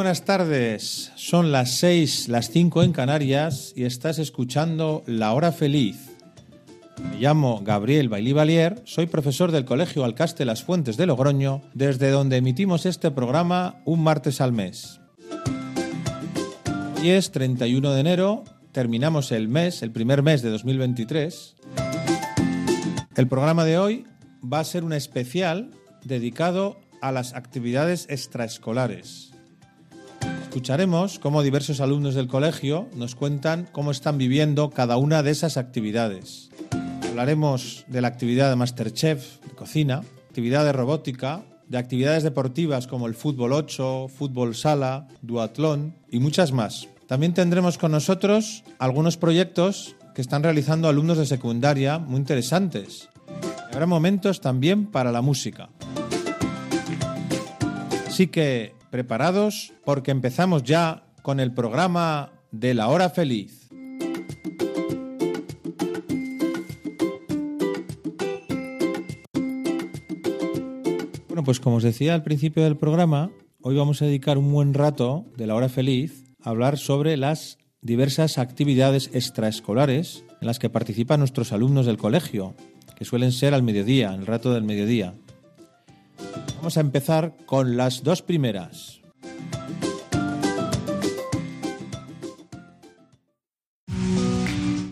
Buenas tardes, son las 6, las 5 en Canarias y estás escuchando La Hora Feliz. Me llamo Gabriel Bailí Valier, soy profesor del Colegio Alcaste Las Fuentes de Logroño, desde donde emitimos este programa un martes al mes. Hoy es 31 de enero, terminamos el mes, el primer mes de 2023. El programa de hoy va a ser un especial dedicado a las actividades extraescolares. Escucharemos cómo diversos alumnos del colegio nos cuentan cómo están viviendo cada una de esas actividades. Hablaremos de la actividad de Masterchef, de cocina, actividad de robótica, de actividades deportivas como el fútbol 8, fútbol sala, duatlón y muchas más. También tendremos con nosotros algunos proyectos que están realizando alumnos de secundaria muy interesantes. Habrá momentos también para la música. Así que preparados porque empezamos ya con el programa de la hora feliz. Bueno, pues como os decía al principio del programa, hoy vamos a dedicar un buen rato de la hora feliz a hablar sobre las diversas actividades extraescolares en las que participan nuestros alumnos del colegio, que suelen ser al mediodía, el rato del mediodía. Vamos a empezar con las dos primeras.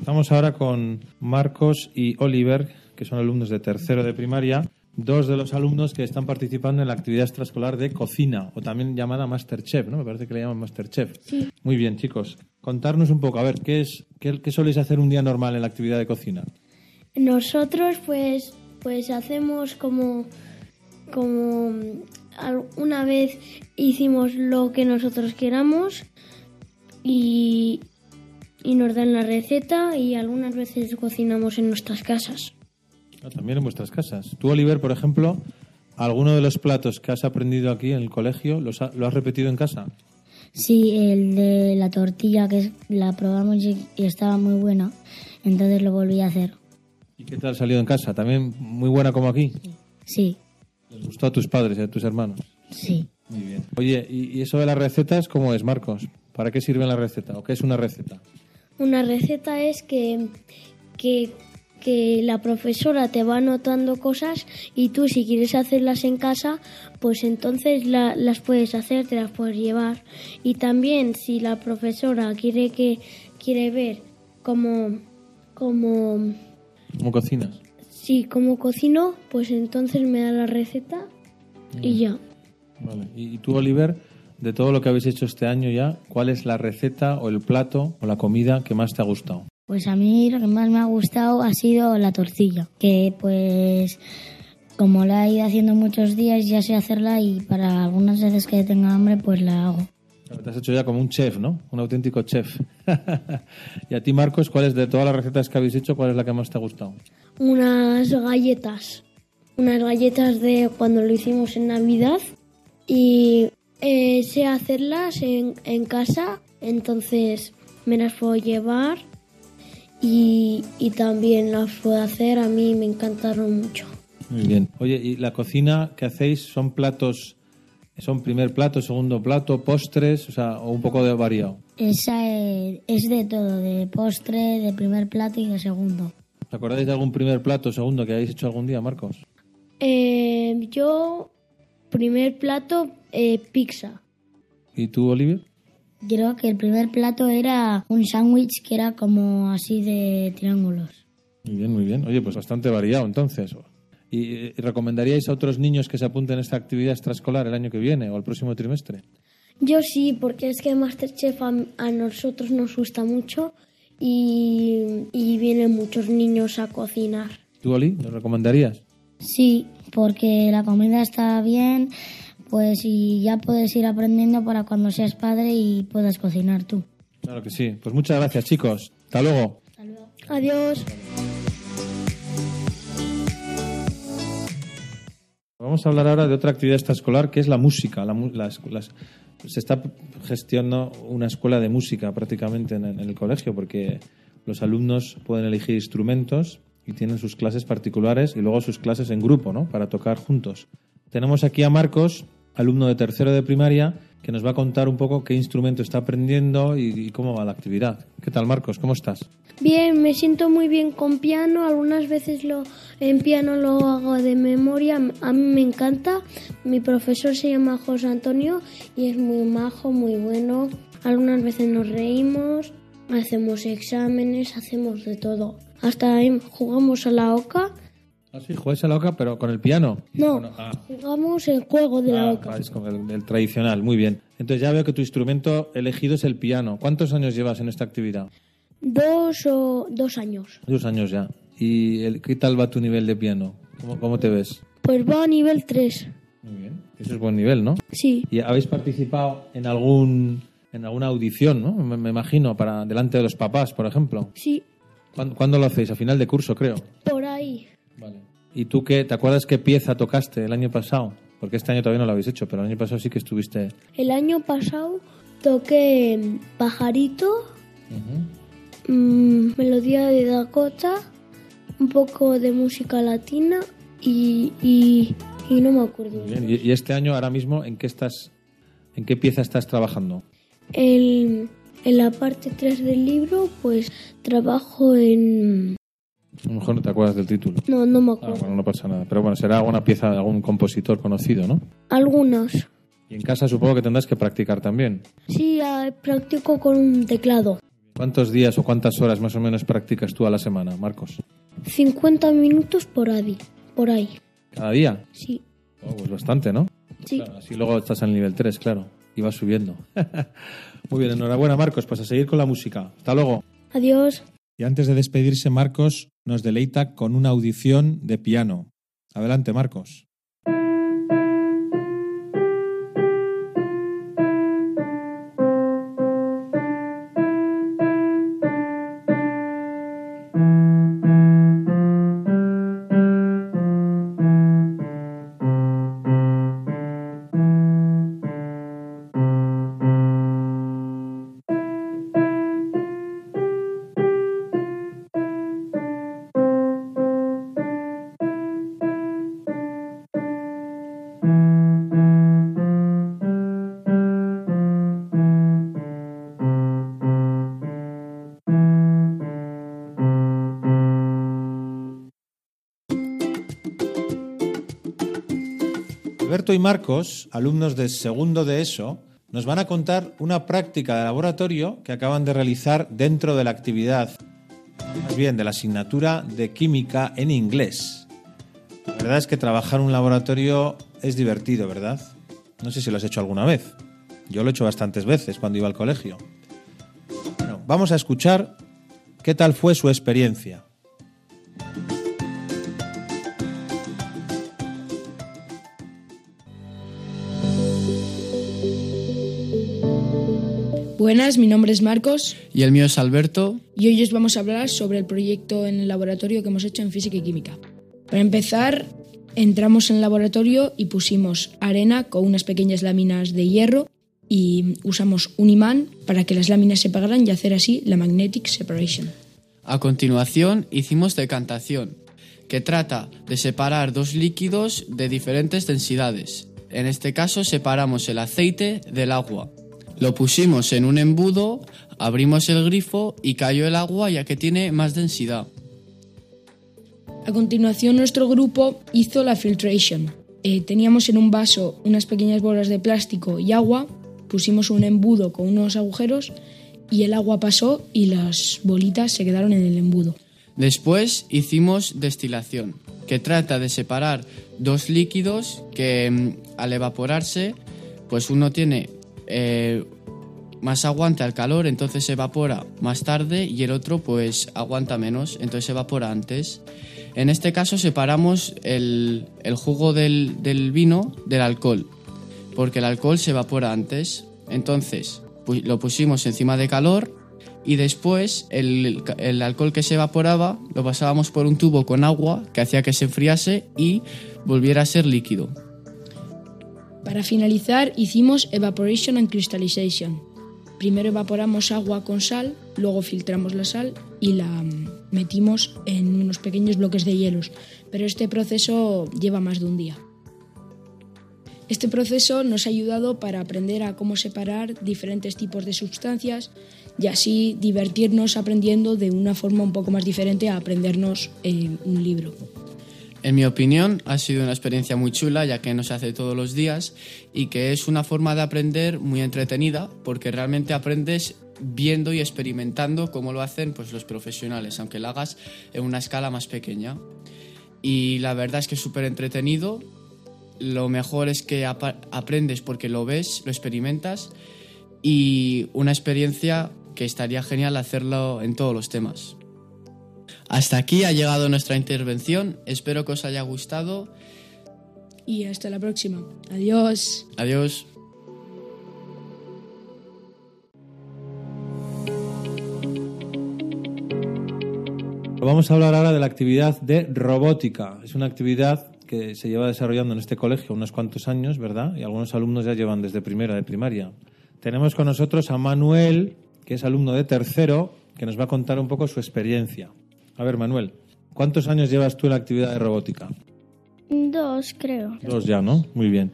Estamos ahora con Marcos y Oliver, que son alumnos de tercero de primaria, dos de los alumnos que están participando en la actividad extraescolar de cocina, o también llamada Masterchef, ¿no? Me parece que le llaman Masterchef. Sí. Muy bien, chicos. Contarnos un poco, a ver, ¿qué, es, qué, qué soléis hacer un día normal en la actividad de cocina? Nosotros pues pues hacemos como como al- una vez hicimos lo que nosotros queramos y, y nos dan la receta y algunas veces cocinamos en nuestras casas. Ah, también en vuestras casas. Tú, Oliver, por ejemplo, ¿alguno de los platos que has aprendido aquí en el colegio los ha- lo has repetido en casa? Sí, el de la tortilla que la probamos y y estaba muy buena, entonces lo volví a hacer. ¿Y qué tal salió en casa? ¿También muy buena como aquí? Sí, ¿Les gustó a tus padres y a tus hermanos? sí. Muy bien. Oye, ¿y, y eso de las recetas cómo es, Marcos? ¿Para qué sirve la receta? ¿O qué es una receta? Una receta es que, que, que la profesora te va anotando cosas y tú si quieres hacerlas en casa, pues entonces la- las puedes hacer, te las puedes llevar. Y también si la profesora quiere que quiere ver cómo, cómo, ¿Cómo cocinas? Sí, cómo cocino, pues entonces me da la receta y ya. Vale. ¿Y, y tú, Oliver, de todo lo que habéis hecho este año ya, cuál es la receta o el plato o la comida que más te ha gustado? Pues a mí lo que más me ha gustado ha sido la tortilla, que pues como la he ido haciendo muchos días ya sé hacerla y para algunas veces que tenga hambre pues la hago. Te has hecho ya como un chef, ¿no? Un auténtico chef. y a ti, Marcos, ¿cuál es de todas las recetas que habéis hecho, cuál es la que más te ha gustado? unas galletas, unas galletas de cuando lo hicimos en Navidad y eh, sé hacerlas en, en casa, entonces me las puedo llevar y, y también las puedo hacer, a mí me encantaron mucho. Muy bien. Oye, ¿y la cocina que hacéis son platos, son primer plato, segundo plato, postres, o sea, o un poco de variado? Esa es, es de todo, de postre, de primer plato y de segundo. ¿Os acordáis de algún primer plato, segundo que hayáis hecho algún día, Marcos? Eh, yo, primer plato, eh, pizza. ¿Y tú, Oliver? Creo que el primer plato era un sándwich que era como así de triángulos. Muy bien, muy bien. Oye, pues bastante variado entonces. ¿Y, recomendaríais a otros niños que se apunten a esta actividad extraescolar el año que viene o el próximo trimestre? Yo sí, porque es que Masterchef a, a nosotros nos gusta mucho y, y vienen muchos niños a cocinar. ¿Tú, Oli, lo recomendarías? Sí, porque la comida está bien, pues y ya puedes ir aprendiendo para cuando seas padre y puedas cocinar tú. Claro que sí. Pues muchas gracias, chicos. Hasta luego. Adiós. Vamos a hablar ahora de otra actividad extraescolar que es la música. La, las- las- se está gestionando una escuela de música prácticamente en, en el colegio porque los alumnos pueden elegir instrumentos y tienen sus clases particulares y luego sus clases en grupo, ¿no? Para tocar juntos. Tenemos aquí a Marcos, alumno de tercero de primaria, que nos va a contar un poco qué instrumento está aprendiendo y, cómo va la actividad. ¿Qué tal, Marcos? ¿Cómo estás? Bien, me siento muy bien con piano. Algunas veces lo en piano lo hago de memoria. A mí me encanta. Mi profesor se llama José Antonio y es muy majo, muy bueno. Algunas veces nos reímos, hacemos exámenes, hacemos de todo. Hasta jugamos a la oca. Ah, sí, jugáis a la oca, pero con el piano. No, Bueno, ah. jugamos el juego de la Ah, oca. como el, el tradicional, muy bien. Entonces ya veo que tu instrumento elegido es el piano. ¿Cuántos años llevas en esta actividad? Dos o dos años. Dos años ya. ¿Y el- qué tal va tu nivel de piano? ¿Cómo, cómo te ves? Pues va a nivel 3. Muy bien. Eso es buen nivel, ¿no? Sí, ¿Y habéis participado en algún en alguna audición, ¿no? Me, me imagino, para delante de los papás, por ejemplo. sí, ¿Cuándo, cuándo lo hacéis? A final de curso, creo. por. Vale. ¿Y tú qué? ¿Te acuerdas qué pieza tocaste el año pasado? Porque este año todavía no lo habéis hecho, pero el año pasado sí que estuviste. El año pasado toqué Pajarito, mm, Melodía de Dakota, un poco de música latina y, y, y no me acuerdo. Bien. ¿Y, y este año, ahora mismo, en qué estás, en qué pieza estás trabajando? El- en la parte 3 del libro, pues trabajo en... A lo mejor no te acuerdas del título. No, no me Ah, acuerdo. bueno, no pasa nada. Pero bueno, será alguna pieza de algún compositor conocido, ¿no? Algunos. Y en casa supongo que tendrás que practicar también. Sí, ah, practico con un teclado. ¿Cuántos días o cuántas horas más o menos practicas tú a la semana, Marcos? 50 minutos por ahí. Por ahí. ¿Cada día? Sí, Oh, pues bastante, ¿no? sí. Claro, así luego estás al nivel 3, claro. Y vas subiendo. Muy bien, enhorabuena, Marcos. Pues a seguir con la música. Hasta luego. Adiós. Y antes de despedirse, Marcos nos deleita con una audición de piano. Adelante, Marcos. Alberto y Marcos, alumnos de segundo de ESO, nos van a contar una práctica de laboratorio que acaban de realizar dentro de la actividad, más bien de la asignatura de química en inglés. La verdad es que trabajar un laboratorio es divertido, ¿verdad? No sé si lo has hecho alguna vez. Yo lo he hecho bastantes veces cuando iba al colegio. Bueno, vamos a escuchar qué tal fue su experiencia. Buenas, mi nombre es Marcos Y el mío es Alberto. y hoy os vamos a hablar sobre el proyecto en el laboratorio que hemos hecho en física y química. Para empezar, entramos en el laboratorio y pusimos arena con unas pequeñas láminas de hierro y usamos un imán para que las láminas se pegaran y hacer así la magnetic separation. A continuación hicimos decantación, que trata de separar dos líquidos de diferentes densidades. En este caso separamos el aceite del agua. Lo pusimos en un embudo, abrimos el grifo y cayó el agua ya que tiene más densidad. A continuación, nuestro grupo hizo la filtration. Eh, teníamos en un vaso unas pequeñas bolas de plástico y agua, pusimos un embudo con unos agujeros y el agua pasó y las bolitas se quedaron en el embudo. Después hicimos destilación, que trata de separar dos líquidos que mm, al evaporarse, pues uno tiene eh, más aguante al calor, entonces se evapora más tarde y el otro pues aguanta menos, entonces se evapora antes. En este caso separamos el, el jugo del, vino del alcohol. porque el alcohol se evapora antes. Entonces, lo pusimos encima de calor y después el, el alcohol que se evaporaba lo pasábamos por un tubo con agua que hacía que se enfriase y volviera a ser líquido. Para finalizar, hicimos Evaporation and Crystallization. Primero evaporamos agua con sal, luego filtramos la sal y la mm, metimos en unos pequeños bloques de hielos, pero este proceso lleva más de un día. Este proceso nos ha ayudado para aprender a cómo separar diferentes tipos de sustancias y así divertirnos aprendiendo de una forma un poco más diferente a aprendernos eh, un libro. En mi opinión, ha sido una experiencia muy chula, ya que no se hace todos los días y que es una forma de aprender muy entretenida, porque realmente aprendes viendo y experimentando cómo lo hacen pues, los profesionales, aunque lo hagas en una escala más pequeña. Y la verdad es que es súper entretenido. Lo mejor es que aprendes porque lo ves, lo experimentas y una experiencia que estaría genial hacerlo en todos los temas. Hasta aquí ha llegado nuestra intervención. Espero que os haya gustado. Y hasta la próxima. Adiós. Adiós. Vamos a hablar ahora de la actividad de robótica. Es una actividad que se lleva desarrollando en este colegio unos cuantos años, ¿verdad? Y algunos alumnos ya llevan desde primera de primaria. Tenemos con nosotros a Manuel, que es alumno de tercero, que nos va a contar un poco su experiencia. A ver, Manuel, ¿cuántos años llevas tú en la actividad de robótica? Dos, creo. Dos ya, ¿no? Muy bien.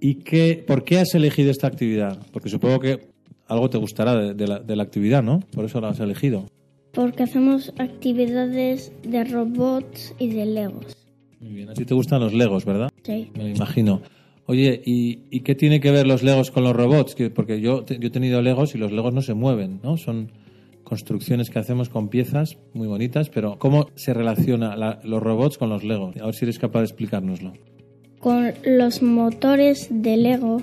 ¿Y qué, por qué has elegido esta actividad? Porque supongo que algo te gustará de, de la, de la actividad, ¿no? Por eso la has elegido. Porque hacemos actividades de robots y de legos. Muy bien. A ti te gustan los legos, ¿verdad? Sí. Me lo imagino. Oye, ¿y, y qué tiene que ver los legos con los robots? Que- porque yo, yo he tenido legos y los legos no se mueven, ¿no? Son construcciones que hacemos con piezas muy bonitas, pero ¿cómo se relaciona la- los robots con los legos? A ver si eres capaz de explicárnoslo. Con los motores de Lego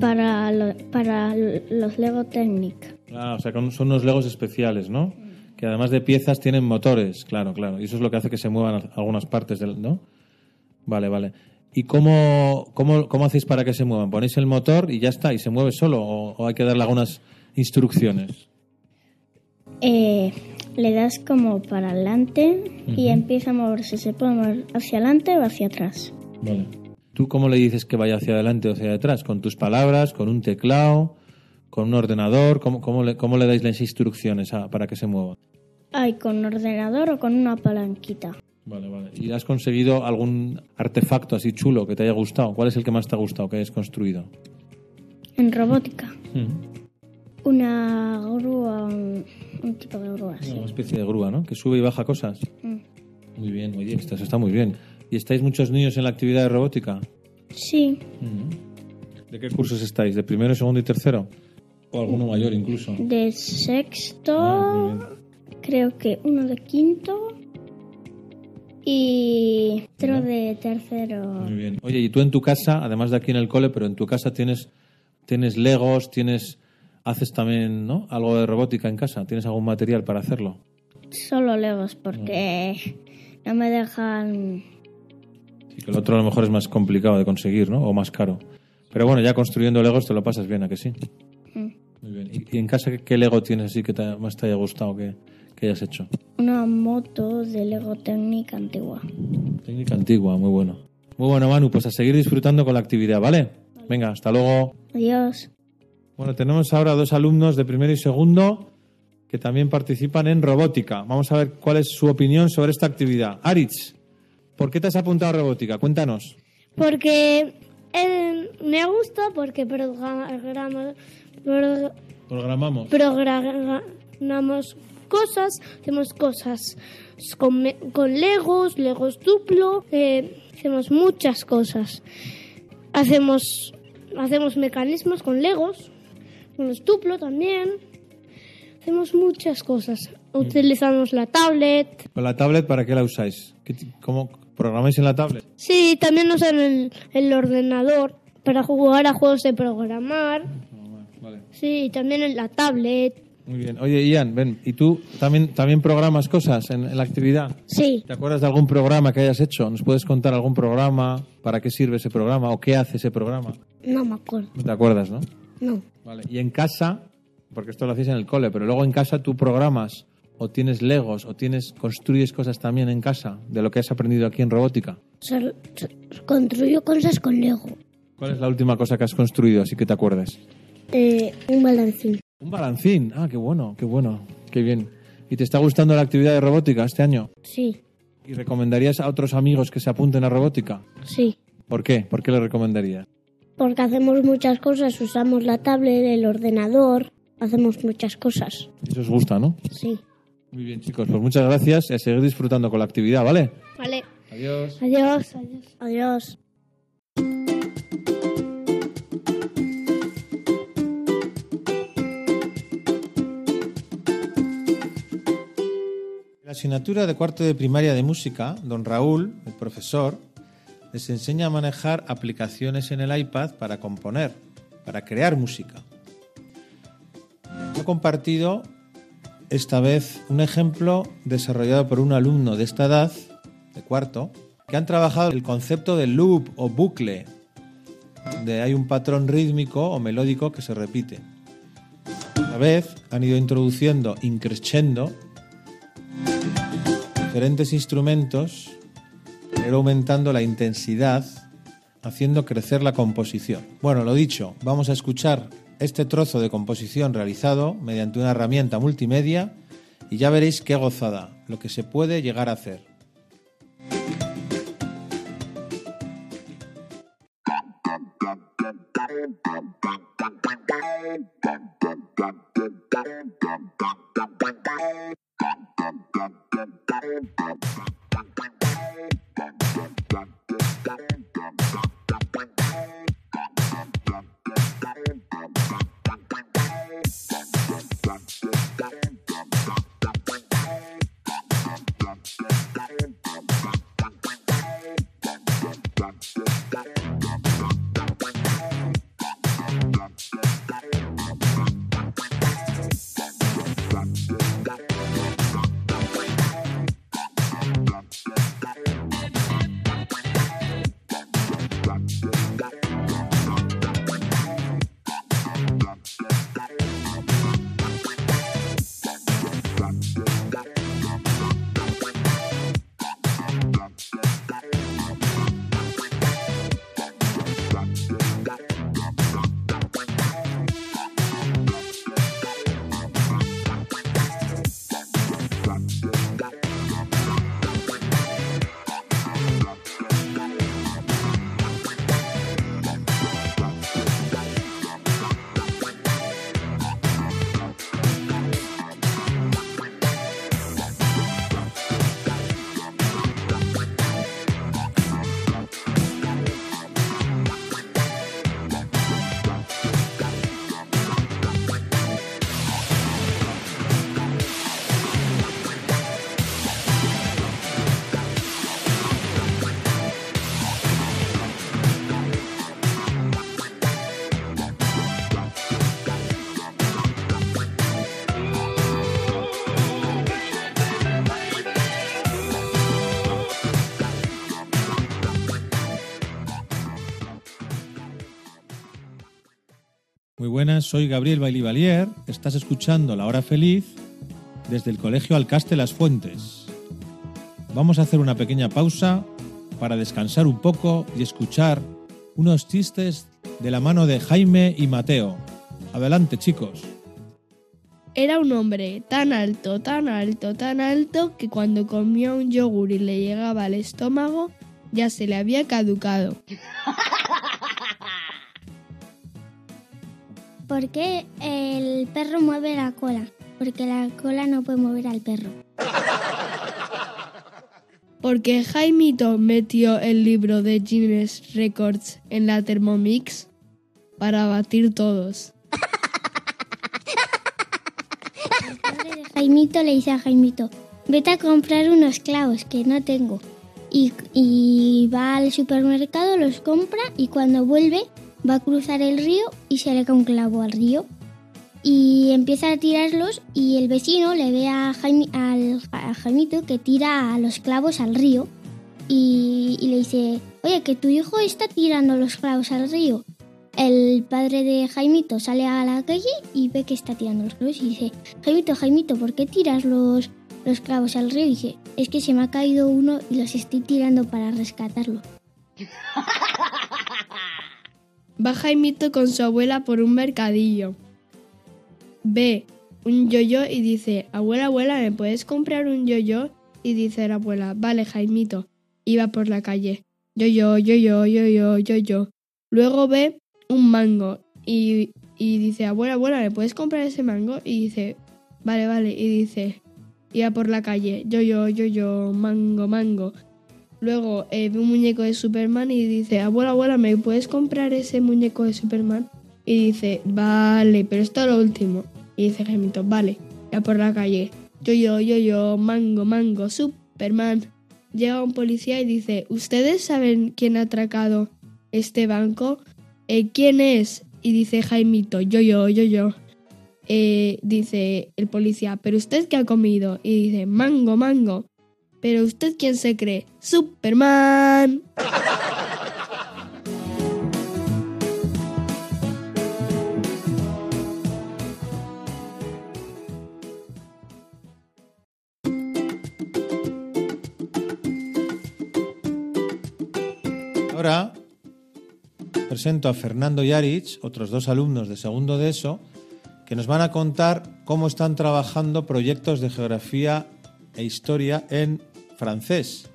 para, lo- para los Lego Technic. Ah, o sea, son unos legos especiales, ¿no? Que además de piezas tienen motores, claro, claro. Y eso es lo que hace que se muevan algunas partes del, ¿no? Vale, vale. ¿Y cómo, cómo, cómo hacéis para que se muevan? ¿Ponéis el motor y ya está? ¿Y se mueve solo? ¿O, o hay que darle algunas instrucciones? Eh, le das como para adelante y empieza a moverse. Se puede mover hacia adelante o hacia atrás. Vale. ¿Tú cómo le dices que vaya hacia adelante o hacia atrás? ¿Con tus palabras? ¿Con un teclado? ¿Con un ordenador? ¿Cómo, cómo, le, cómo le dais las instrucciones a- para que se mueva? Hay con ordenador o con una palanquita. Vale, vale. ¿Y has conseguido algún artefacto así chulo que te haya gustado? ¿Cuál es el que más te ha gustado que hayas construido? En robótica. Una grúa, un, tipo de grúa. sí. Una especie de grúa, ¿no? Que sube y baja cosas. Mm. Muy bien, oye, esto está muy bien. ¿Y estáis muchos niños en la actividad de robótica? Sí, ¿De qué cursos estáis? ¿De primero, segundo y tercero? ¿O alguno mayor incluso? de sexto, Ah, muy bien. creo que uno de quinto y otro de tercero. Muy bien. Oye, y tú en tu casa, además de aquí en el cole, pero en tu casa tienes, tienes legos, tienes, haces también, ¿no? Algo de robótica en casa. ¿Tienes algún material para hacerlo? Solo legos porque no me dejan. Sí, que el otro a lo mejor es más complicado de conseguir, ¿no? O más caro. Pero bueno, ya construyendo legos te lo pasas bien, ¿a que sí? Mm. Muy bien. ¿Y, en casa qué, lego tienes así que te- más te haya gustado que, que hayas hecho? Una moto de Lego Técnica antigua. Técnica antigua, muy bueno. Muy bueno, Manu, pues a seguir disfrutando con la actividad, ¿vale? Venga, hasta luego. Adiós. Bueno, tenemos ahora dos alumnos de primero y segundo que también participan en robótica. Vamos a ver cuál es su opinión sobre esta actividad. Aritz, ¿por qué te has apuntado a robótica? Cuéntanos. Porque eh, me gusta porque programamos, pro- Programamos. programamos cosas, hacemos cosas con, con legos, legos duplo, eh, hacemos muchas cosas. Hacemos, hacemos mecanismos con legos, con los duplo también. Hacemos muchas cosas. Utilizamos la tablet. ¿Con la tablet para qué la usáis? ¿Qué ti- ¿Cómo programáis en la tablet? Sí, también usan el, el ordenador para jugar a juegos de programar. Vale. Sí, también en la tablet. Muy bien. Oye, Ian, ven, ¿y tú también, también programas cosas en, en la actividad? Sí, ¿Te acuerdas de algún programa que hayas hecho? ¿Nos puedes contar algún programa? ¿Para qué sirve ese programa? ¿O qué hace ese programa? no me acuerdo. Te acuerdas, ¿no? No. Vale. Y en casa, porque esto lo hacéis en el cole, pero luego en casa tú programas o tienes legos o tienes construyes cosas también en casa de lo que has aprendido aquí en robótica. Sol- sol- construyo cosas con Lego. ¿Cuál es la última cosa que has construido, así que te acuerdes? Eh, un balancín. Un balancín. Ah, qué bueno, qué bueno, qué bien. ¿Y te está gustando la actividad de robótica este año? Sí, ¿Y recomendarías a otros amigos que se apunten a robótica? sí. ¿Por qué? ¿Por qué le recomendarías? Porque hacemos muchas cosas, usamos la tablet, el ordenador, hacemos muchas cosas. Eso os gusta, ¿no? Sí. Muy bien, chicos, pues muchas gracias y a seguir disfrutando con la actividad, ¿vale? Vale. Adiós. Adiós. Adiós. Adiós. La asignatura de cuarto de primaria de música, don Raúl, el profesor, les enseña a manejar aplicaciones en el iPad para componer, para crear música. He compartido esta vez un ejemplo desarrollado por un alumno de esta edad, de cuarto, que han trabajado el concepto de loop o bucle, donde hay un patrón rítmico o melódico que se repite. A vez han ido introduciendo increscendo diferentes instrumentos, ir aumentando la intensidad, haciendo crecer la composición. Bueno, lo dicho, vamos a escuchar este trozo de composición realizado mediante una herramienta multimedia y ya veréis qué gozada, lo que se puede llegar a hacer. Soy Gabriel Bailivalier. Estás escuchando La Hora Feliz desde el Colegio Alcaste Las Fuentes. Vamos a hacer una pequeña pausa para descansar un poco y escuchar unos chistes de la mano de Jaime y Mateo. Adelante, chicos. Era un hombre tan alto, tan alto, tan alto que cuando comía un yogur y le llegaba al estómago ya se le había caducado. ¿Por qué el perro mueve la cola? Porque la cola no puede mover al perro. Porque Jaimito metió el libro de Guinness Records en la Thermomix para batir todos. El padre de Jaimito le dice a Jaimito, vete a comprar unos clavos que no tengo. Y, y va al supermercado, los compra y cuando vuelve va a cruzar el río y se le cae clavo al río. y empieza a tirarlos y el vecino le ve a, Jaime, al, a Jaimito que tira los clavos al río y, y le dice, oye, que tu hijo está tirando los clavos al río. El padre de Jaimito sale a la calle y ve que está tirando los clavos y dice, Jaimito, Jaimito, ¿por qué tiras los, los clavos al río? Y dice, es que se me ha caído uno y los estoy tirando para rescatarlo. Va Jaimito con su abuela por un mercadillo. Ve un yoyo y dice, abuela, abuela, ¿me puedes comprar un yoyo? Y dice la abuela, vale, Jaimito. Va por la calle. Yoyo, yoyo, yoyo, yoyo. Luego ve un mango y, y dice, abuela, abuela, ¿me puedes comprar ese mango? Y dice, vale, vale. Y dice, va por la calle, yoyo, yoyo, mango, mango. Luego eh, ve un muñeco de Superman y dice, abuela, abuela, ¿me puedes comprar ese muñeco de Superman? Y dice, vale, pero esto es lo último. Y dice Gemito, vale, ya por la calle. Yo, yo, yo, yo, mango, mango, Superman. Llega un policía y dice, ¿ustedes saben quién ha atracado este banco? "Eh, ¿Quién es? Y dice Jaimito, yo, yo, yo, yo. Eh, dice el policía, ¿pero usted qué ha comido? Y dice, mango, mango. ¿Pero usted quién se cree? Superman. Ahora presento a Fernando y Arich, otros dos alumnos de segundo de ESO, que nos van a contar cómo están trabajando proyectos de geografía e historia en francés.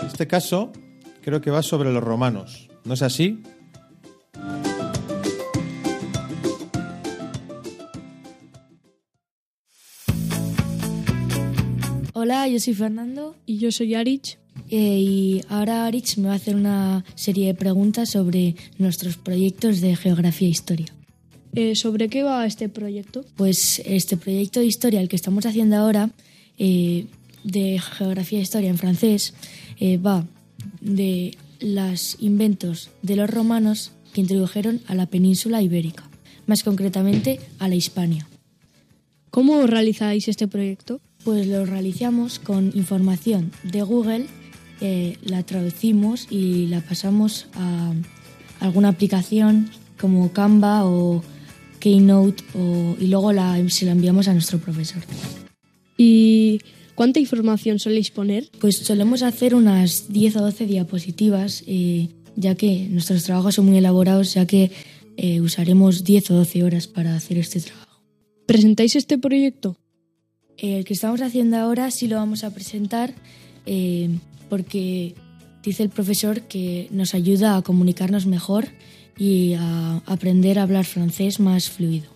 En este caso, creo que va sobre los romanos. ¿No es así? Hola, yo soy Fernando Y yo soy Arich. eh, y ahora Arich me va a hacer una serie de preguntas sobre nuestros proyectos de geografía e historia. Eh, ¿Sobre qué va este proyecto? Pues este proyecto de historia, el que estamos haciendo ahora, eh, de geografía e historia en francés, eh, va de los inventos de los romanos que introdujeron a la península ibérica, más concretamente a la Hispania. ¿Cómo realizáis este proyecto? Pues lo realizamos con información de Google, eh, la traducimos y la pasamos a alguna aplicación como Canva o Keynote o- y luego la, se la enviamos a nuestro profesor. ¿Y cuánta información soléis poner? Pues solemos hacer unas 10 o 12 diapositivas, eh, ya que nuestros trabajos son muy elaborados, ya que eh, usaremos 10 o 12 horas para hacer este trabajo. ¿Presentáis este proyecto? El que estamos haciendo ahora sí lo vamos a presentar eh, porque dice el profesor que nos ayuda a comunicarnos mejor y a aprender a hablar francés más fluido.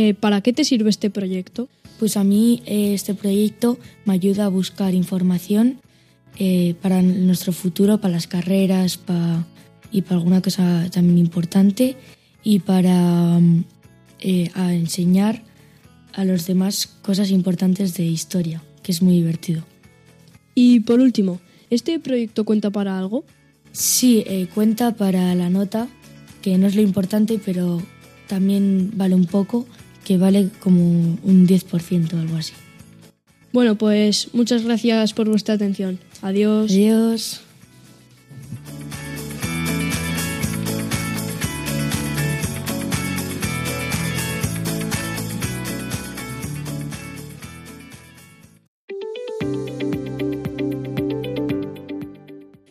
Eh, ¿Para qué te sirve este proyecto? Pues a mí eh, este proyecto me ayuda a buscar información eh, para nuestro futuro, para las carreras y para alguna cosa también importante y para a enseñar a los demás cosas importantes de historia, que es muy divertido. Y por último, ¿este proyecto cuenta para algo? Sí, cuenta para la nota, que no es lo importante, pero también vale un poco, que vale como un 10% o algo así. Bueno, pues muchas gracias por vuestra atención. Adiós. Adiós.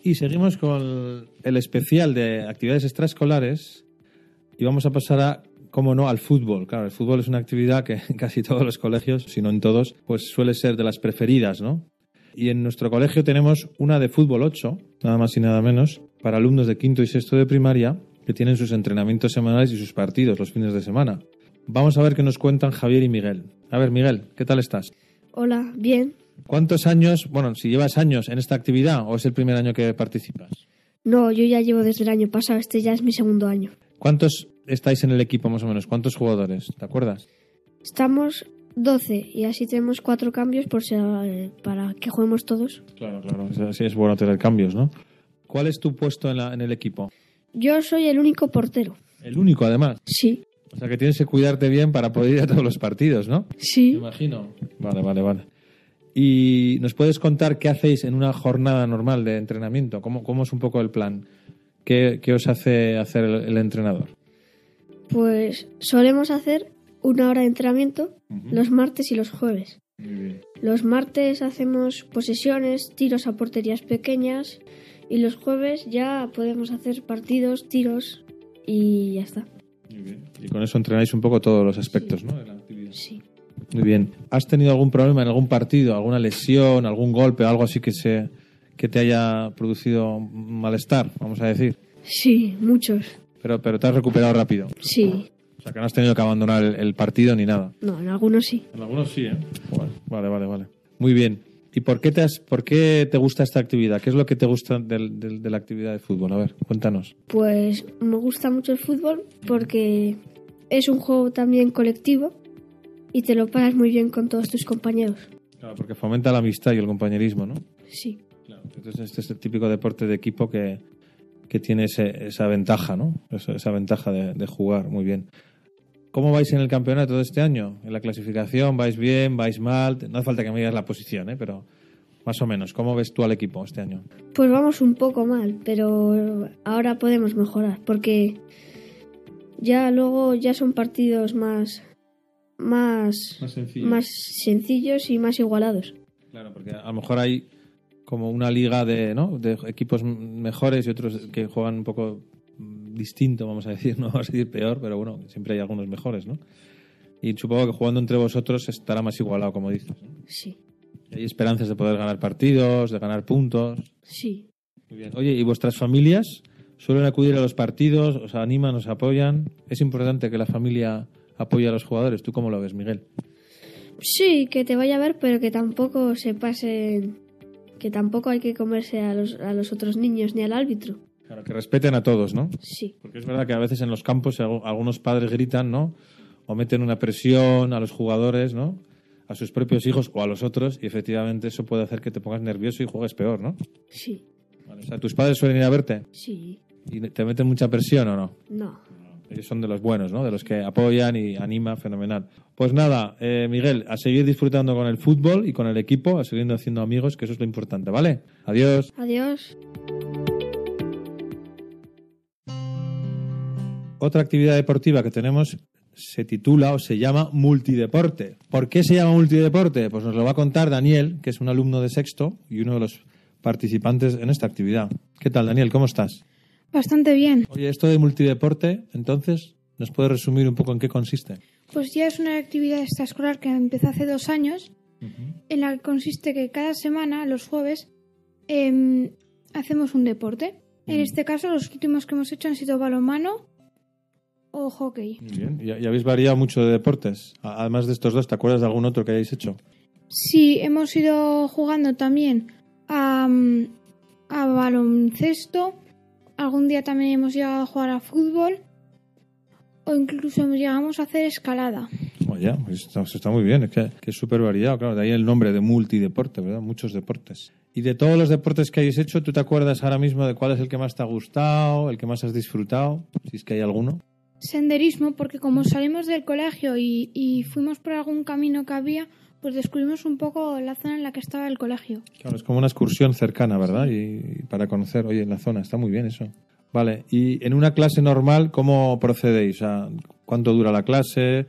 Y seguimos con el especial de actividades extraescolares y vamos a pasar a, como no, al fútbol. Claro, el fútbol es una actividad que en casi todos los colegios, si no en todos, pues suele ser de las preferidas, ¿no? Y en nuestro colegio tenemos una de fútbol 8, nada más y nada menos, para alumnos de quinto y sexto de primaria que tienen sus entrenamientos semanales y sus partidos los fines de semana. Vamos a ver qué nos cuentan Javier y Miguel. A ver, Miguel, ¿qué tal estás? Hola, bien. ¿Cuántos años, bueno, si llevas años en esta actividad o es el primer año que participas? No, yo ya llevo desde el año pasado, este ya es mi segundo año. ¿Cuántos estáis en el equipo más o menos? ¿Cuántos jugadores? ¿Te acuerdas? Estamos 12 y así tenemos cuatro cambios por si, eh, para que juguemos todos. Claro, claro. Así es bueno tener cambios, ¿no? ¿Cuál es tu puesto en, la- en el equipo? Yo soy el único portero. El único, además. Sí. O sea que tienes que cuidarte bien para poder ir a todos los partidos, ¿no? Sí. Me imagino. Vale, vale, vale. ¿Y nos puedes contar qué hacéis en una jornada normal de entrenamiento? ¿Cómo, cómo es un poco el plan? ¿Qué, qué os hace hacer el, el entrenador? Pues solemos hacer una hora de entrenamiento los martes y los jueves. Muy bien. Los martes hacemos posesiones, tiros a porterías pequeñas y los jueves ya podemos hacer partidos, tiros y ya está. Muy bien. Y con eso entrenáis un poco todos los aspectos, ¿no? De la actividad. Sí. Muy bien. ¿Has tenido algún problema en algún partido, alguna lesión, algún golpe, algo así que se que te haya producido malestar, vamos a decir? Sí, muchos. Pero, pero te has recuperado rápido. Sí. O sea, que no has tenido que abandonar el, el partido ni nada. No, en algunos sí. En algunos sí, ¿eh? Bueno, vale, vale, vale. Muy bien. ¿Y por qué te, has, por qué te gusta esta actividad? ¿Qué es lo que te gusta del- del- de la actividad de fútbol? A ver, cuéntanos. Pues me gusta mucho el fútbol porque es un juego también colectivo y te lo pasas muy bien con todos tus compañeros. Claro, porque fomenta la amistad y el compañerismo, ¿no? Sí. Entonces, este es el típico deporte de equipo que, que tiene ese- esa ventaja, ¿no? Esa, esa ventaja de, de jugar muy bien. ¿Cómo vais en el campeonato de este año? ¿En la clasificación? ¿Vais bien? ¿Vais mal? No hace falta que me digas la posición, ¿eh? Pero más o menos, ¿cómo ves tú al equipo este año? Pues vamos un poco mal, pero ahora podemos mejorar porque ya luego ya son partidos más más Más sencillos. más sencillos y más igualados. Claro, porque a lo mejor hay como una liga de, ¿no? de equipos mejores y otros que juegan un poco distinto, vamos a decir, no vamos a decir peor, pero bueno, siempre hay algunos mejores, ¿no? Y supongo que jugando entre vosotros estará más igualado, como dices. ¿no? Sí. Hay esperanzas de poder ganar partidos, de ganar puntos. Sí. Muy bien. Oye, ¿y vuestras familias suelen acudir a los partidos? ¿Os animan, os apoyan? Es importante que la familia apoye a los jugadores. ¿Tú cómo lo ves, Miguel? Sí, que te vaya a ver, pero que tampoco se pase que tampoco hay que comerse a los, a los otros niños ni al árbitro. Claro, que respeten a todos, ¿no? Sí. Porque es verdad que a veces en los campos algu- algunos padres gritan, ¿no? O meten una presión a los jugadores, ¿no? A sus propios hijos o a los otros, y efectivamente eso puede hacer que te pongas nervioso y juegues peor, ¿no? Sí. Vale, o sea, ¿tus padres suelen ir a verte? Sí. ¿Y te meten mucha presión o no? No. Ellos son de los buenos, ¿no? De los que apoyan y anima, fenomenal. Pues nada, eh, Miguel, a seguir disfrutando con el fútbol y con el equipo, a seguir haciendo amigos, que eso es lo importante, ¿vale? Adiós. Adiós. Otra actividad deportiva que tenemos se titula o se llama multideporte. ¿Por qué se llama multideporte? Pues nos lo va a contar Daniel, que es un alumno de sexto y uno de los participantes en esta actividad. ¿Qué tal, Daniel? ¿Cómo estás? Bastante bien. Oye, esto de multideporte, entonces, ¿nos puedes resumir un poco en qué consiste? Pues ya es una actividad extraescolar que empezó hace dos años, en la que consiste que cada semana, los jueves, em, hacemos un deporte. En este caso, los últimos que hemos hecho han sido balonmano o hockey. Muy bien. ¿Y, y habéis variado mucho de deportes? Además de estos dos, ¿te acuerdas de algún otro que hayáis hecho? Sí, hemos ido jugando también a, mm, a baloncesto. Algún día también hemos llegado a jugar a fútbol. O incluso llegamos a hacer escalada. Oye, pues está, está muy bien, es que, que es súper variado, claro, de ahí el nombre de multideporte, ¿verdad? Muchos deportes. Y de todos los deportes que hayáis hecho, ¿tú te acuerdas ahora mismo de cuál es el que más te ha gustado, el que más has disfrutado, si es que hay alguno? Senderismo, porque como salimos del colegio y, y fuimos por algún camino que había, pues descubrimos un poco la zona en la que estaba el colegio. Claro, es como una excursión cercana, ¿verdad? Y, y para conocer, oye, en la zona, está muy bien eso. Vale, y en una clase normal, ¿cómo procedéis? ¿Cuánto dura la clase?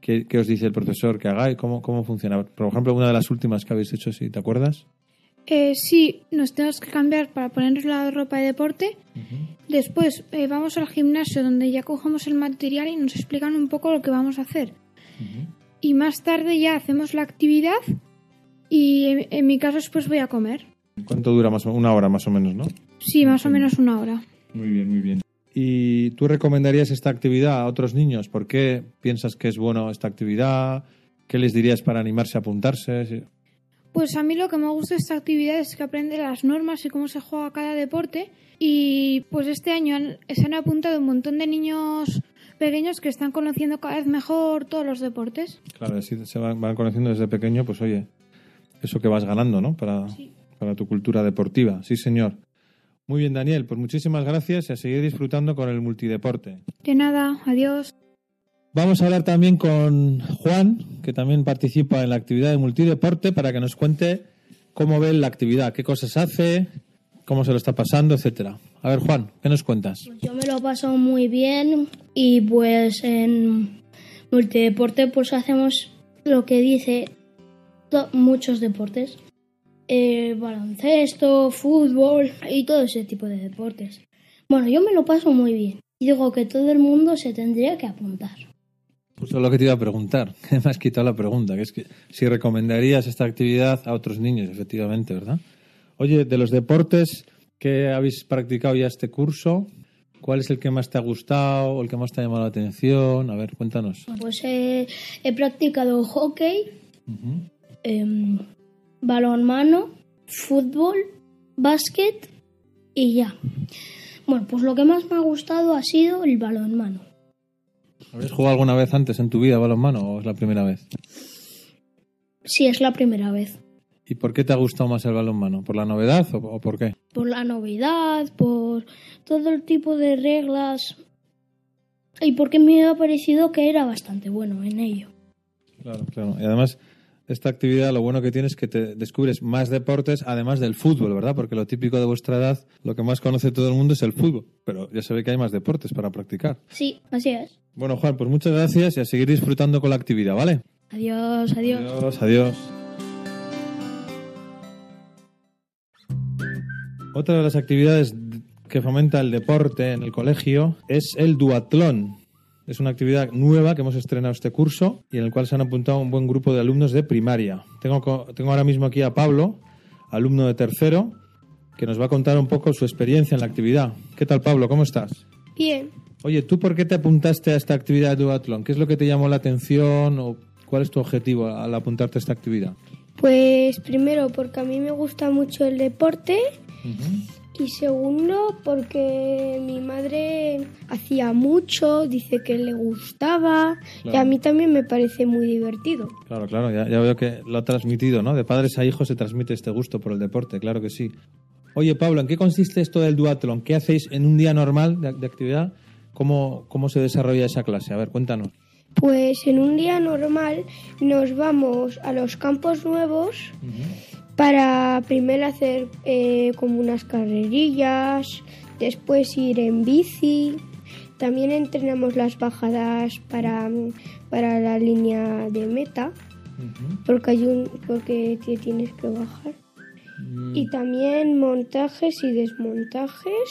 ¿Qué, qué os dice el profesor que hagáis? ¿Cómo, ¿Cómo funciona? Por ejemplo, una de las últimas que habéis hecho, si te acuerdas. Eh, sí, nos tenemos que cambiar para ponernos la ropa de deporte. Después eh, vamos al gimnasio donde ya cogemos el material y nos explican un poco lo que vamos a hacer. Y más tarde ya hacemos la actividad y en, en mi caso después voy a comer. ¿Cuánto dura más o Una hora más o menos, ¿no? Sí, más o menos una hora. Muy bien, muy bien. ¿Y tú recomendarías esta actividad a otros niños? ¿Por qué piensas que es bueno esta actividad? ¿Qué les dirías para animarse a apuntarse? Pues a mí lo que me gusta de esta actividad es que aprende las normas y cómo se juega cada deporte. Y pues este año han- se han apuntado un montón de niños pequeños que están conociendo cada vez mejor todos los deportes. Claro, así se van, van conociendo desde pequeño, pues oye, eso que vas ganando, ¿no? Para, para tu cultura deportiva. Sí, señor. Muy bien, Daniel, pues muchísimas gracias y a seguir disfrutando con el multideporte. De nada, adiós. Vamos a hablar también con Juan, que también participa en la actividad de multideporte, para que nos cuente cómo ve la actividad, qué cosas hace, cómo se lo está pasando, etcétera. A ver, Juan, ¿qué nos cuentas? Yo me lo paso muy bien y pues en multideporte pues hacemos lo que dice muchos deportes. Eh, baloncesto, fútbol y todo ese tipo de deportes. Bueno, yo me lo paso muy bien y digo que todo el mundo se tendría que apuntar. Pues eso es lo que te iba a preguntar, que me has quitado la pregunta, que es que si recomendarías esta actividad a otros niños, efectivamente, ¿verdad? Oye, de los deportes que habéis practicado ya este curso, ¿cuál es el que más te ha gustado o el que más te ha llamado la atención? A ver, cuéntanos. Pues eh, he practicado hockey, em, balonmano, fútbol, básquet y ya. Bueno, pues lo que más me ha gustado ha sido el balonmano. ¿Habéis jugado alguna vez antes en tu vida balonmano o es la primera vez? Sí, es la primera vez. ¿Y por qué te ha gustado más el balonmano? ¿Por la novedad o, o por qué? Por la novedad, por todo el tipo de reglas y porque me ha parecido que era bastante bueno en ello. Claro, claro. Y además, esta actividad lo bueno que tiene es que te descubres más deportes además del fútbol, ¿verdad? Porque lo típico de vuestra edad, lo que más conoce todo el mundo es el fútbol. Pero ya se ve que hay más deportes para practicar. Sí, así es. Bueno, Juan, pues muchas gracias y a seguir disfrutando con la actividad, ¿vale? Adiós, adiós. Adiós, adiós. Otra de las actividades que fomenta el deporte en el colegio es el duatlón. Es una actividad nueva que hemos estrenado este curso y en el cual se han apuntado un buen grupo de alumnos de primaria. Tengo, tengo ahora mismo aquí a Pablo, alumno de tercero, que nos va a contar un poco su experiencia en la actividad. ¿Qué tal, Pablo? ¿Cómo estás? Bien, Oye, ¿tú por qué te apuntaste a esta actividad de duatlón? ¿Qué es lo que te llamó la atención o cuál es tu objetivo al apuntarte a esta actividad? pues primero porque a mí me gusta mucho el deporte y segundo porque mi madre hacía mucho, dice que le gustaba y Claro. a mí también me parece muy divertido. Claro, claro, ya, ya veo que lo ha transmitido, ¿no? De padres a hijos se transmite este gusto por el deporte, claro que sí. Oye, Pablo, ¿en qué consiste esto del duatlón? ¿Qué hacéis en un día normal de, de actividad? ¿Cómo, ¿Cómo se desarrolla esa clase? A ver, cuéntanos. Pues en un día normal nos vamos a los campos nuevos para primero hacer eh, como unas carrerillas, después ir en bici. También entrenamos las bajadas para, para la línea de meta, porque, hay un, porque te tienes que bajar. Y también montajes y desmontajes.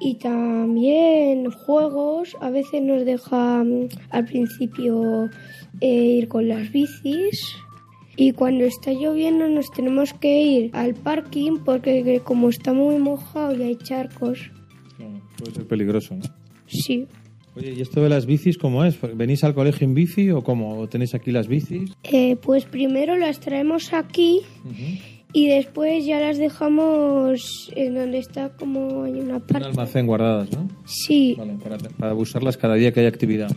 Y también juegos. A veces nos deja mm, al principio eh, ir con las bicis. Y cuando está lloviendo nos tenemos que ir al parking porque como está muy mojado y hay charcos. Puede ser peligroso, ¿no? Sí. Oye, ¿y esto de las bicis cómo es? ¿Venís al colegio en bici o cómo? ¿O tenéis aquí las bicis? Eh, pues primero las traemos aquí y después ya las dejamos en donde está como hay una Un parte. almacén guardadas, ¿no? Sí. Vale, para, para usarlas cada día que hay actividad.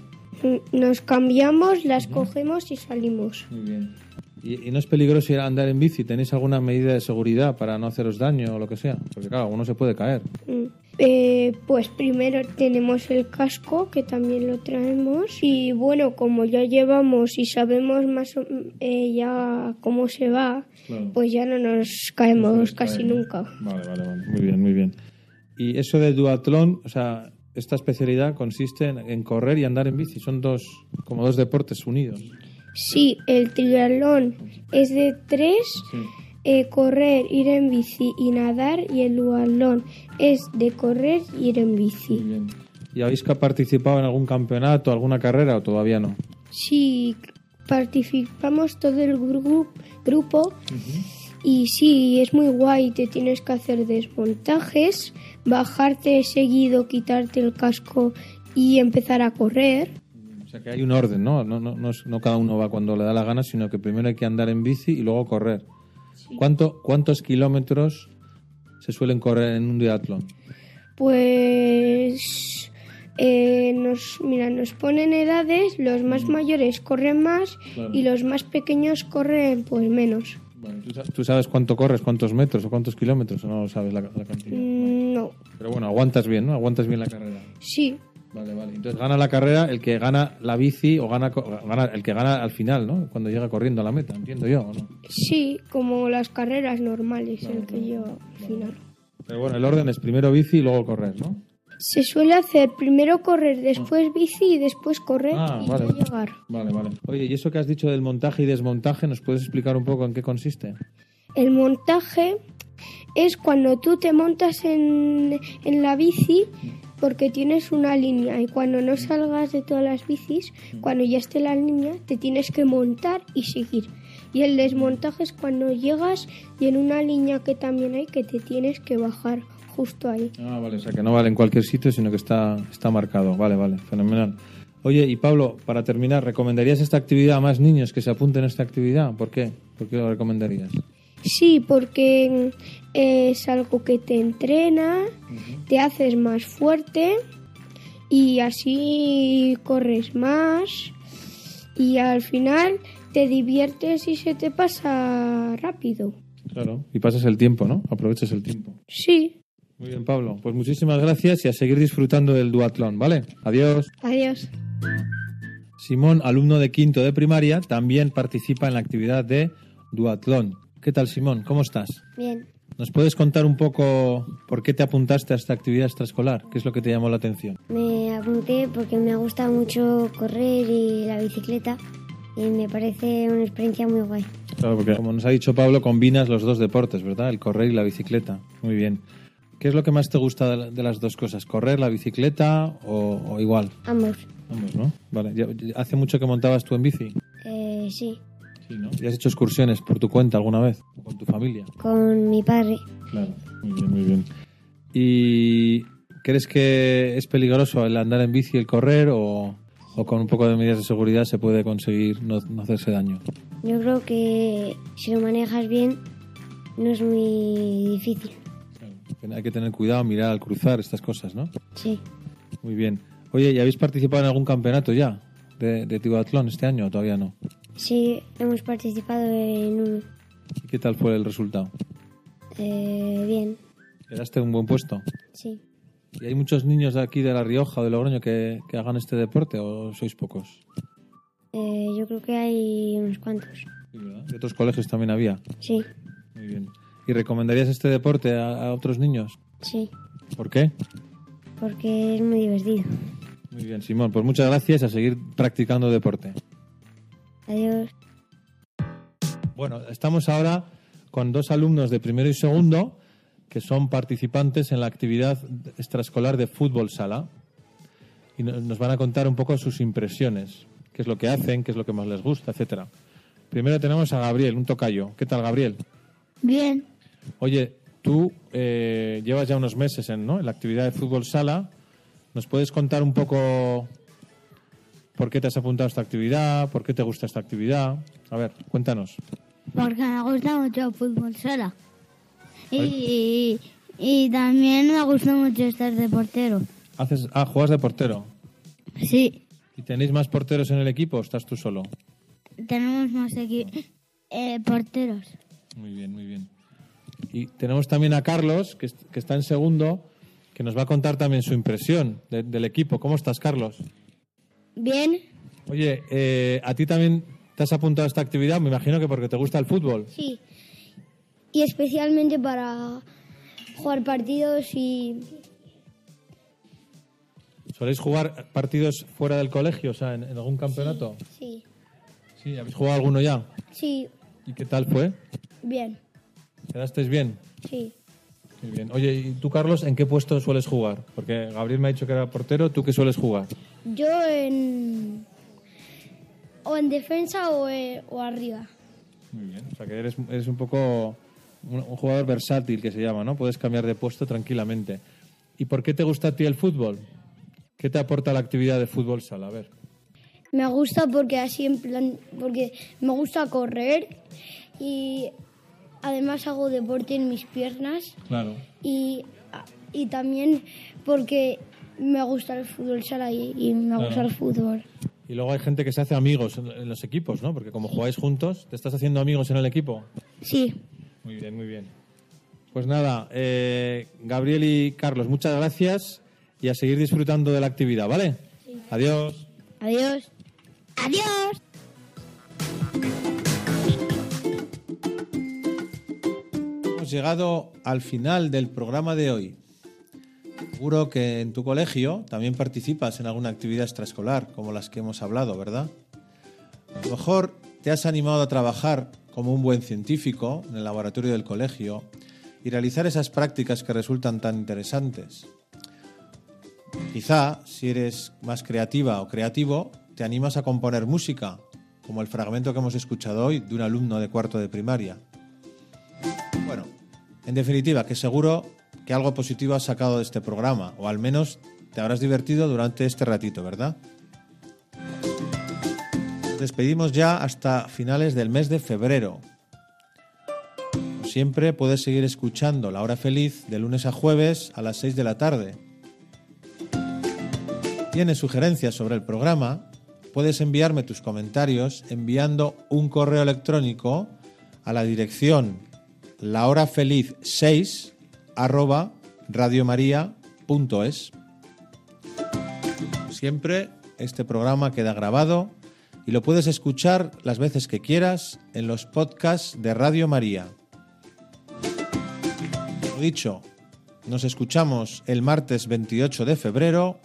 Nos cambiamos, las cogemos y salimos. Muy bien. ¿Y, y no es peligroso ir a andar en bici? ¿Tenéis alguna medida de seguridad para no haceros daño o lo que sea? Porque claro, uno se puede caer. Mm. Eh, pues primero tenemos el casco, que también lo traemos. Y bueno, como ya llevamos y sabemos más o- eh, ya cómo se va, Claro. pues ya no nos caemos casi nunca. Vale, vale, vale. Muy bien, muy bien. Y eso del duatlón, o sea, esta especialidad consiste en, en correr y andar en bici. Son dos, como dos deportes unidos. Sí, el triatlón es de tres, eh, correr, ir en bici y nadar. Y el duatlón es de correr y ir en bici. ¿Y habéis participado en algún campeonato, alguna carrera o todavía no? Sí, participamos todo el gru- grupo y sí, es muy guay, te tienes que hacer desmontajes, bajarte seguido, quitarte el casco y empezar a correr. O sea, que hay un orden, ¿no? No, no, no, es- no cada uno va cuando le da la gana, sino que primero hay que andar en bici y luego correr. ¿Cuánto, ¿Cuántos kilómetros se suelen correr en un duatlón? Pues eh, nos, mira, nos ponen edades, los más mayores corren más Claro. y los más pequeños corren pues menos. ¿Tú sa- ¿Tú sabes cuánto corres, cuántos metros o cuántos kilómetros o no lo sabes la, la cantidad? Mm, No, Pero bueno, aguantas bien, ¿no? Aguantas bien la carrera. sí, Vale, vale. Entonces gana la carrera el que gana la bici o gana, gana el que gana al final, ¿no? Cuando llega corriendo a la meta, entiendo yo, ¿o no? Sí, como las carreras normales, el que yo al final. Pero bueno, el orden es primero bici y luego correr, ¿no? Se suele hacer primero correr, después bici y después correr Ah, y vale. llegar. Vale, vale. Oye, y eso que has dicho del montaje y desmontaje, ¿nos puedes explicar un poco en qué consiste? El montaje es cuando tú te montas en, en la bici porque tienes una línea y cuando no salgas de todas las bicis, cuando ya esté la línea, te tienes que montar y seguir. Y el desmontaje es cuando llegas y en una línea que también hay que te tienes que bajar justo ahí. Ah, vale, o sea que no vale en cualquier sitio, sino que está, está marcado. Vale, vale, fenomenal. Oye, y Pablo, para terminar, ¿recomendarías esta actividad a más niños que se apunten a esta actividad? ¿Por qué? ¿Por qué lo recomendarías? Sí, porque es algo que te entrena, te haces más fuerte y así corres más y al final te diviertes y se te pasa rápido. Claro. Y pasas el tiempo, ¿no? Aprovechas el tiempo. Sí, Muy bien, Pablo. Pues muchísimas gracias y a seguir disfrutando del duatlón, ¿vale? Adiós. adiós. Simón, alumno de quinto de primaria, también participa en la actividad de duatlón. ¿Qué tal, Simón? ¿Cómo estás? Bien. ¿Nos puedes contar un poco por qué te apuntaste a esta actividad extraescolar? ¿Qué es lo que te llamó la atención? Me apunté porque me gusta mucho correr y la bicicleta y me parece una experiencia muy guay. Claro, porque como nos ha dicho Pablo, combinas los dos deportes, ¿verdad? El correr y la bicicleta. Muy bien. ¿Qué es lo que más te gusta de la- de las dos cosas? ¿Correr, la bicicleta o, o igual? Ambos. Ambos, ¿no? Vale. ¿Ya- ya- ¿Hace mucho que montabas tú en bici? Eh, sí, Sí, ¿no? ¿Y has hecho excursiones por tu cuenta alguna vez? ¿O con tu familia? con mi padre. Claro. Muy bien, muy bien. ¿Y crees que es peligroso el andar en bici y el correr o, o con un poco de medidas de seguridad se puede conseguir no, no hacerse daño? Yo creo que si lo manejas bien no es muy difícil. Hay que tener cuidado, mirar al cruzar, estas cosas, ¿no? Sí, Muy bien. Oye, ¿y habéis participado en algún campeonato ya de, de triatlón este año o todavía no? Sí, hemos participado en uno. ¿Y qué tal fue el resultado? Eh, bien, ¿Quedaste un buen puesto? sí. ¿Y hay muchos niños de aquí de La Rioja o de Logroño que, que hagan este deporte o sois pocos? Eh, yo creo que hay unos cuantos. ¿De otros colegios también había? Sí, Muy bien. ¿Y recomendarías este deporte a, a otros niños? sí, ¿Por qué? porque es muy divertido. Muy bien, Simón. Pues muchas gracias a seguir practicando deporte. Adiós. Bueno, estamos ahora con dos alumnos de primero y segundo que son participantes en la actividad extraescolar de fútbol sala y no- nos van a contar un poco sus impresiones, qué es lo que hacen, qué es lo que más les gusta, etcétera. Primero tenemos a Gabriel, un tocayo. ¿Qué tal, Gabriel? Bien. Oye, tú eh, llevas ya unos meses en, ¿no? en la actividad de fútbol sala. ¿Nos puedes contar un poco por qué te has apuntado a esta actividad? ¿Por qué te gusta esta actividad? A ver, cuéntanos. Porque me gusta mucho el fútbol sala. Y, y también me gusta mucho estar de portero. Haces, ah, juegas de portero. Sí, ¿Y tenéis más porteros en el equipo o estás tú solo? tenemos más eh, porteros. Muy bien, muy bien. Y tenemos también a Carlos, que, que está en segundo, que nos va a contar también su impresión de- del equipo. ¿Cómo estás, Carlos? Bien, Oye, eh, ¿a ti también te has apuntado a esta actividad? Me imagino que porque te gusta el fútbol. sí. Y especialmente para jugar partidos y ¿Soléis jugar partidos fuera del colegio, o sea, en, en algún campeonato? sí, Sí, ¿habéis jugado alguno ya? sí, ¿Y qué tal fue? bien, ¿Quedasteis bien? sí. Muy bien. Oye, ¿y tú, Carlos, en qué puesto sueles jugar? Porque Gabriel me ha dicho que era portero, ¿tú qué sueles jugar? Yo en o en defensa o, eh, o arriba. Muy bien. O sea, que eres, eres un poco un, un jugador versátil, que se llama, ¿no? Puedes cambiar de puesto tranquilamente. ¿Y por qué te gusta a ti el fútbol? ¿Qué te aporta la actividad de fútbol sala? A ver. Me gusta porque así en plan porque me gusta correr y además hago deporte en mis piernas Claro. y, y también porque me gusta el fútbol sala y, y me Claro. gusta el fútbol. Y luego hay gente que se hace amigos en, en los equipos, ¿no? Porque como jugáis juntos, ¿te estás haciendo amigos en el equipo? Sí, Muy bien, muy bien. Pues nada, eh, Gabriel y Carlos, muchas gracias. y a seguir disfrutando de la actividad, ¿vale? Adiós. Adiós. Adiós. Hemos llegado al final del programa de hoy. Seguro que en tu colegio también participas en alguna actividad extraescolar, como las que hemos hablado, ¿verdad? A lo mejor te has animado a trabajar como un buen científico en el laboratorio del colegio y realizar esas prácticas que resultan tan interesantes. Quizá, si eres más creativa o creativo, te animas a componer música, como el fragmento que hemos escuchado hoy de un alumno de cuarto de primaria. Bueno, en definitiva, que seguro que algo positivo has sacado de este programa, o al menos te habrás divertido durante este ratito, ¿verdad? Despedimos ya hasta finales del mes de febrero. Como siempre, puedes seguir escuchando La Hora Feliz de lunes a jueves a las 6 de la tarde. ¿Tienes sugerencias sobre el programa? Puedes enviarme tus comentarios enviando un correo electrónico a la dirección lahorafeliz6 arroba radiomaria.es. Siempre este programa queda grabado y lo puedes escuchar las veces que quieras en los podcasts de Radio María. Lo dicho, nos escuchamos el martes 28 de febrero,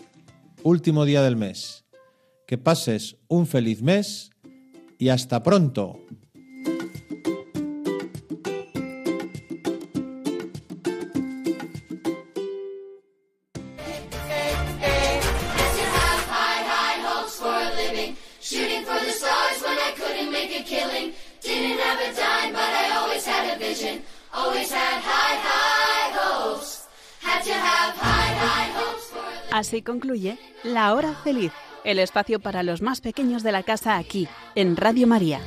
último día del mes. Que pases un feliz mes y hasta pronto. Así concluye La Hora Feliz, el espacio para los más pequeños de la casa aquí, en Radio María.